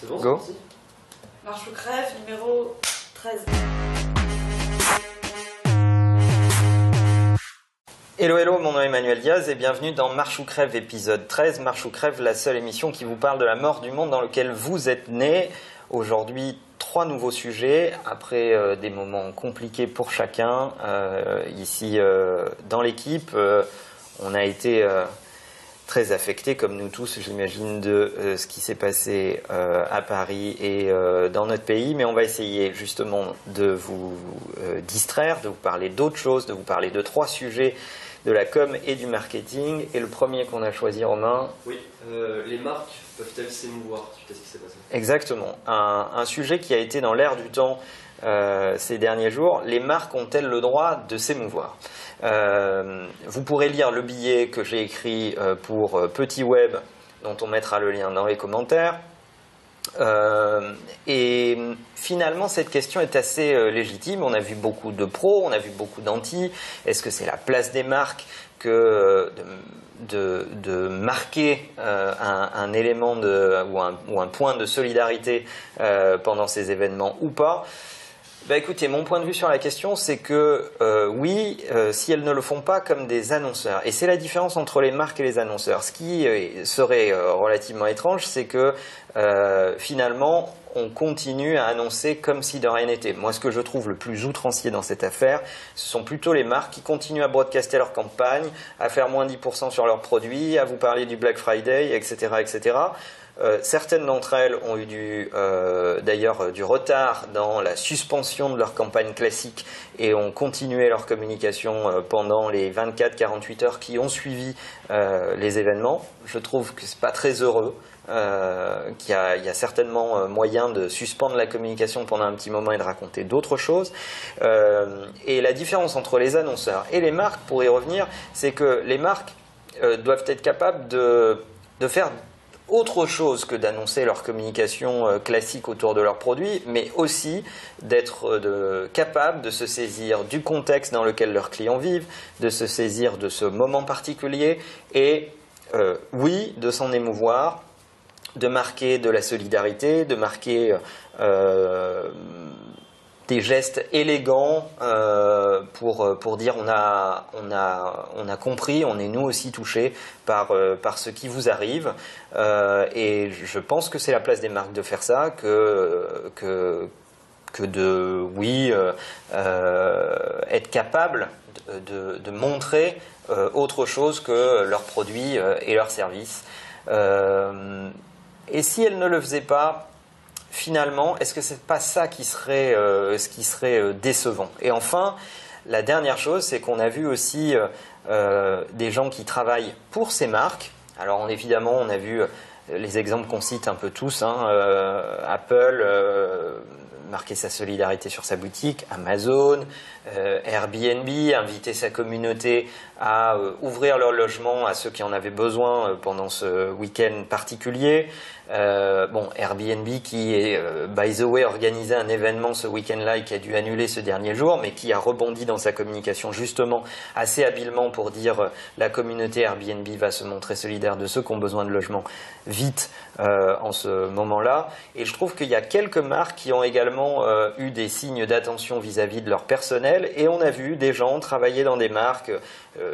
C'est bon, Go. c'est parti Marche ou crève, numéro 13. Hello, hello, mon nom est Emmanuel Diaz et bienvenue dans Marche ou Crève épisode 13. Marche ou Crève, la seule émission qui vous parle de la mort du monde dans lequel vous êtes né. Aujourd'hui, trois nouveaux sujets après euh, des moments compliqués pour chacun. Euh, ici, euh, dans l'équipe, euh, on a été euh, très affectés, comme nous tous, j'imagine, de euh, ce qui s'est passé euh, à Paris et euh, dans notre pays. Mais on va essayer justement de vous distraire, de vous parler d'autres choses, de vous parler de trois sujets de la com et du marketing. Et le premier qu'on a choisi, Romain, Oui, euh, les marques peuvent-elles s'émouvoir? Suite à ce qui s'est passé? Exactement, un, un sujet qui a été dans l'air du temps euh, ces derniers jours. Les marques ont-elles le droit de s'émouvoir? Euh, Vous pourrez lire le billet que j'ai écrit pour Petit Web, dont on mettra le lien dans les commentaires. Euh, et finalement, cette question est assez euh, légitime. On a vu beaucoup de pros, on a vu beaucoup d'anti. Est-ce que c'est la place des marques que euh, de, de, marquer un, élément de, ou, un, point de solidarité pendant ces événements ou pas? Bah écoutez, mon point de vue sur la question, c'est que euh, oui, euh, si elles ne le font pas comme des annonceurs, et c'est la différence entre les marques et les annonceurs. Ce qui euh, serait relativement étrange, c'est que finalement, on continue à annoncer comme si de rien n'était. Moi, ce que je trouve le plus outrancier dans cette affaire, ce sont plutôt les marques qui continuent à broadcaster leur campagne, à faire moins 10% sur leurs produits, à vous parler du Black Friday, etc., etc. Euh, certaines d'entre elles ont eu du, euh, d'ailleurs euh, du retard dans la suspension de leur campagne classique et ont continué leur communication pendant les 24-48 heures qui ont suivi les événements. Je trouve que c'est pas très heureux. Euh, qu'il y, a, il y a certainement moyen de suspendre la communication pendant un petit moment et de raconter d'autres choses. Et la différence entre les annonceurs et les marques, pour y revenir, c'est que les marques doivent être capables de faire autre chose que d'annoncer leur communication euh, classique autour de leurs produits, mais aussi d'être euh, de, capables de se saisir du contexte dans lequel leurs clients vivent, de se saisir de ce moment particulier et, euh, oui, de s'en émouvoir, de marquer de la solidarité, de marquer des gestes élégants euh, pour, pour dire on a, on, a, on a compris, on est nous aussi touchés par, euh, par ce qui vous arrive. Euh, et je pense que c'est la place des marques de faire ça, que, que, que de, oui, euh, euh, être capable de, de, montrer euh, autre chose que leurs produits euh, et leurs services. Euh, et si elles ne le faisaient pas, finalement, est-ce que c'est pas ça qui serait, euh, ce qui serait euh, décevant? Et enfin, la dernière chose, c'est qu'on a vu aussi euh, des gens qui travaillent pour ces marques. Alors évidemment, on a vu les exemples qu'on cite un peu tous, hein, Apple marquer sa solidarité sur sa boutique, Amazon, Airbnb, inviter sa communauté à ouvrir leur logement à ceux qui en avaient besoin pendant ce week-end particulier. Euh, bon, Airbnb qui est, euh, by the way, organisé un événement ce week-end-là et qui a dû annuler ce dernier jour, mais qui a rebondi dans sa communication justement assez habilement pour dire euh, la communauté Airbnb va se montrer solidaire de ceux qui ont besoin de logement vite en ce moment-là. Et je trouve qu'il y a quelques marques qui ont également eu des signes d'attention vis-à-vis de leur personnel et on a vu des gens travailler dans des marques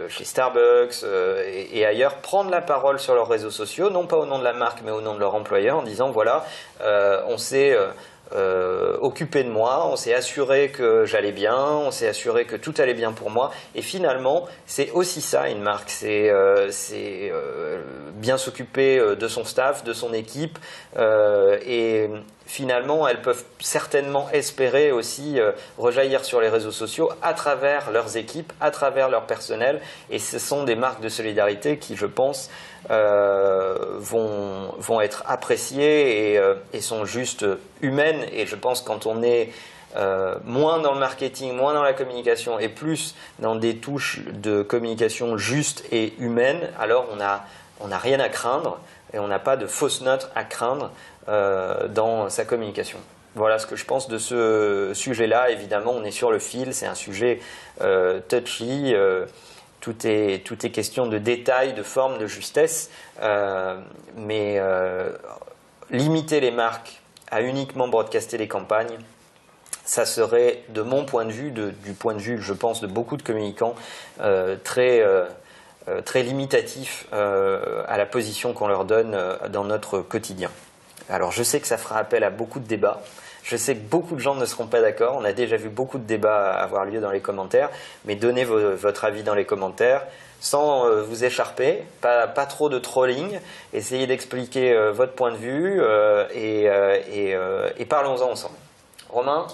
chez Starbucks euh, et, ailleurs prendre la parole sur leurs réseaux sociaux, non pas au nom de la marque mais au nom de leur employeur en disant voilà, euh, on s'est euh, euh, occupé de moi, on s'est assuré que j'allais bien, on s'est assuré que tout allait bien pour moi. Et finalement, c'est aussi ça une marque, c'est euh, euh, bien s'occuper euh, de son staff, de son équipe, euh, et finalement, elles peuvent certainement espérer aussi euh, rejaillir sur les réseaux sociaux à travers leurs équipes, à travers leur personnel. Et ce sont des marques de solidarité qui, je pense, euh, vont, vont être appréciées et, euh, et sont juste humaines. Et je pense quand on est moins dans le marketing, moins dans la communication et plus dans des touches de communication justes et humaines, alors on a, on n'a rien à craindre et on n'a pas de fausses notes à craindre euh, dans sa communication. Voilà ce que je pense de ce sujet-là. Évidemment, on est sur le fil, c'est un sujet euh, touchy. euh, tout est, question de détail, de forme, de justesse. Mais limiter les marques à uniquement broadcaster les campagnes, ça serait, de mon point de vue, du point de vue, je pense, de beaucoup de communicants, très limitatif à la position qu'on leur donne dans notre quotidien. Alors je sais que ça fera appel à beaucoup de débats. Je sais que beaucoup de gens ne seront pas d'accord. On a déjà vu beaucoup de débats avoir lieu dans les commentaires. Mais donnez votre avis dans les commentaires sans vous écharper, pas, trop de trolling. Essayez d'expliquer votre point de vue et, et parlons-en ensemble. Romain?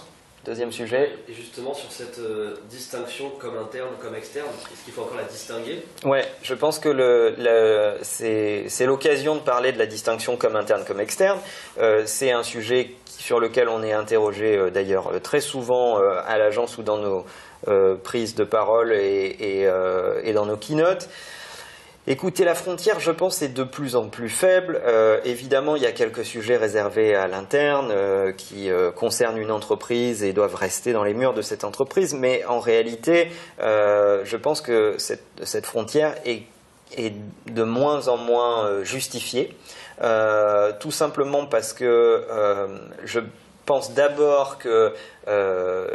Deuxième sujet. Et justement, sur cette euh, distinction comme interne, comme externe, est-ce qu'il faut encore la distinguer? Ouais, je pense que le, c'est l'occasion de parler de la distinction comme interne, comme externe. Euh, c'est un sujet sur lequel on est interrogé euh, d'ailleurs très souvent à l'agence ou dans nos prises de parole et, et dans nos keynotes. Écoutez, la frontière, je pense, est de plus en plus faible. Euh, évidemment, il y a quelques sujets réservés à l'interne euh, qui euh, concernent une entreprise et doivent rester dans les murs de cette entreprise, mais en réalité, je pense que cette, frontière est, est, de moins en moins justifiée, tout simplement parce que je pense d'abord que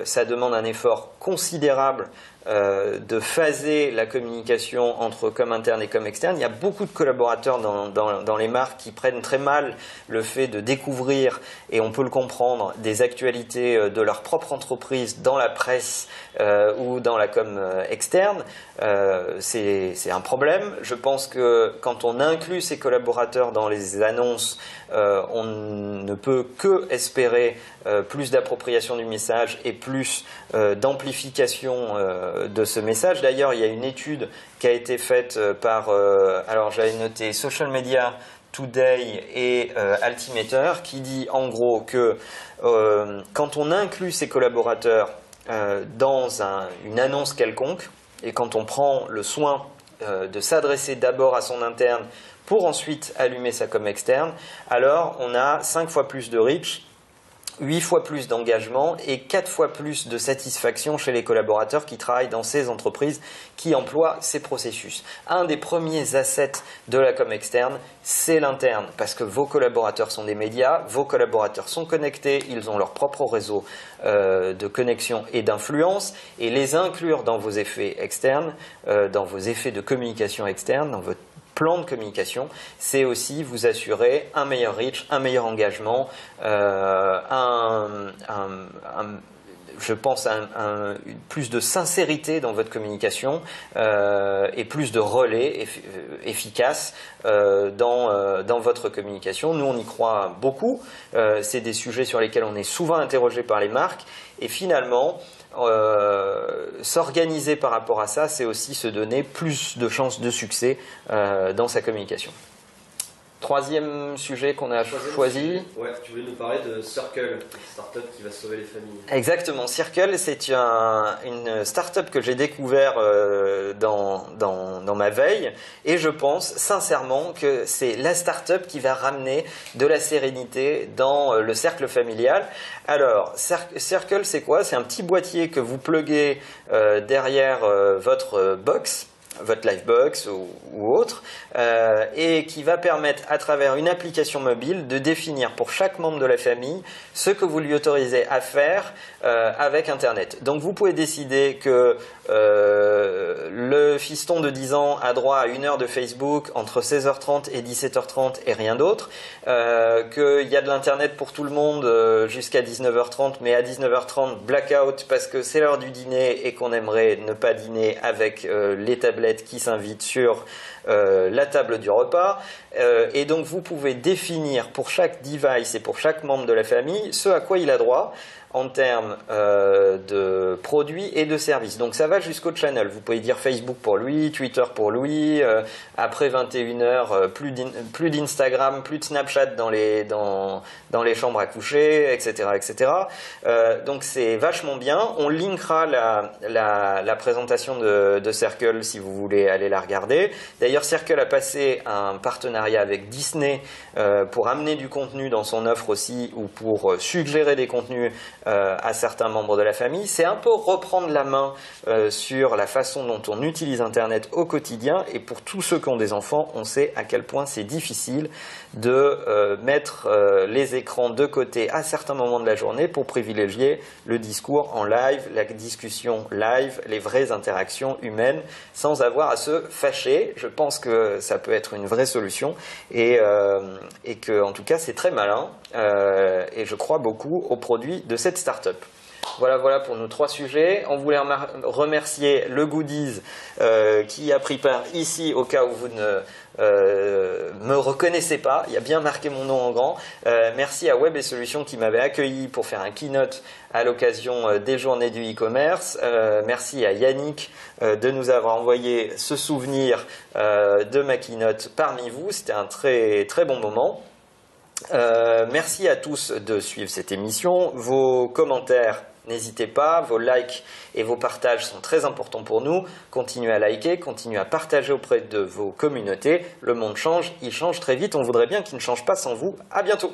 ça demande un effort considérable euh, de phaser la communication entre comme interne et comme externe. Il y a beaucoup de collaborateurs dans, les marques qui prennent très mal le fait de découvrir, et on peut le comprendre, des actualités euh, de leur propre entreprise dans la presse euh, ou dans la com externe. C'est un problème. Je pense que quand on inclut ces collaborateurs dans les annonces, on ne peut que espérer plus d'appropriation du message et plus d'amplification de ce message. D'ailleurs, il y a une étude qui a été faite euh, par, euh, alors j'avais noté Social Media Today et Altimeter, qui dit en gros que quand on inclut ses collaborateurs dans une annonce quelconque, et quand on prend le soin de s'adresser d'abord à son interne pour ensuite allumer sa com externe, alors on a 5 fois plus de reach 8 fois plus d'engagement et 4 fois plus de satisfaction chez les collaborateurs qui travaillent dans ces entreprises qui emploient ces processus. Un des premiers assets de la com externe, c'est l'interne, parce que vos collaborateurs sont des médias, vos collaborateurs sont connectés, ils ont leur propre réseau euh, de connexion et d'influence, et les inclure dans vos effets externes, euh, dans vos effets de communication externe, dans votre plan de communication, c'est aussi vous assurer un meilleur reach, un meilleur engagement, euh, je pense, un, plus de sincérité dans votre communication euh, et plus de relais euh, efficaces dans, dans votre communication. Nous, on y croit beaucoup. c'est des sujets sur lesquels on est souvent interrogé par les marques. Et finalement, euh, s'organiser par rapport à ça, c'est aussi se donner plus de chances de succès euh, dans sa communication. Troisième sujet qu'on a choisi. Ouais, tu voulais nous parler de Circle, une startup qui va sauver les familles. Exactement. Circle, c'est un, une startup que j'ai découvert euh, dans, dans, dans, ma veille et je pense sincèrement que c'est la startup qui va ramener de la sérénité dans euh, le cercle familial. Alors, Circle, c'est quoi? C'est un petit boîtier que vous pluguez euh, derrière votre box votre Livebox ou, autre, euh, et qui va permettre à travers une application mobile de définir pour chaque membre de la famille ce que vous lui autorisez à faire euh, avec Internet. Donc vous pouvez décider que euh, le fiston de 10 ans a droit à une heure de Facebook entre 16h30 et 17h30 et rien d'autre, qu'il y a de l'Internet pour tout le monde jusqu'à 19h30, mais à 19h30 blackout parce que c'est l'heure du dîner et qu'on aimerait ne pas dîner avec les tablettes qui s'invite sur euh, la table du repas. Euh, et donc vous pouvez définir pour chaque device et pour chaque membre de la famille ce à quoi il a droit en termes euh, de produits et de services. Donc ça va jusqu'au channel. Vous pouvez dire Facebook pour lui, Twitter pour lui, euh, après 21h, euh, plus d'Instagram, plus de Snapchat dans les, dans, dans les chambres à coucher, etc. etc. donc c'est vachement bien. On linkera la, la, présentation de, Circle si vous voulez aller la regarder. D'ailleurs, Circle a passé un partenariat avec Disney euh, pour amener du contenu dans son offre aussi ou pour euh, suggérer des contenus euh, à certains membres de la famille. C'est un peu reprendre la main sur la façon dont on utilise Internet au quotidien et pour tous ceux qui ont des enfants, on sait à quel point c'est difficile de mettre les écrans de côté à certains moments de la journée pour privilégier le discours en live, la discussion live, les vraies interactions humaines sans avoir à se fâcher. Je pense que ça peut être une vraie solution et, que en tout cas c'est très malin euh, et je crois beaucoup aux produits de cette start-up. Voilà, voilà pour nos trois sujets. On voulait remercier le Goodies euh, qui a pris part ici au cas où vous ne euh, me reconnaissez pas. Il y a bien marqué mon nom en grand. merci à Web et Solutions qui m'avait accueilli pour faire un keynote à l'occasion des journées du e-commerce. merci à Yannick de nous avoir envoyé ce souvenir de ma keynote parmi vous. C'était un très très bon moment. Euh, merci à tous de suivre cette émission. Vos commentaires, n'hésitez pas. Vos likes et vos partages sont très importants pour nous. Continuez à liker, continuez à partager auprès de vos communautés. Le monde change, il change très vite. On voudrait bien qu'il ne change pas sans vous. À bientôt.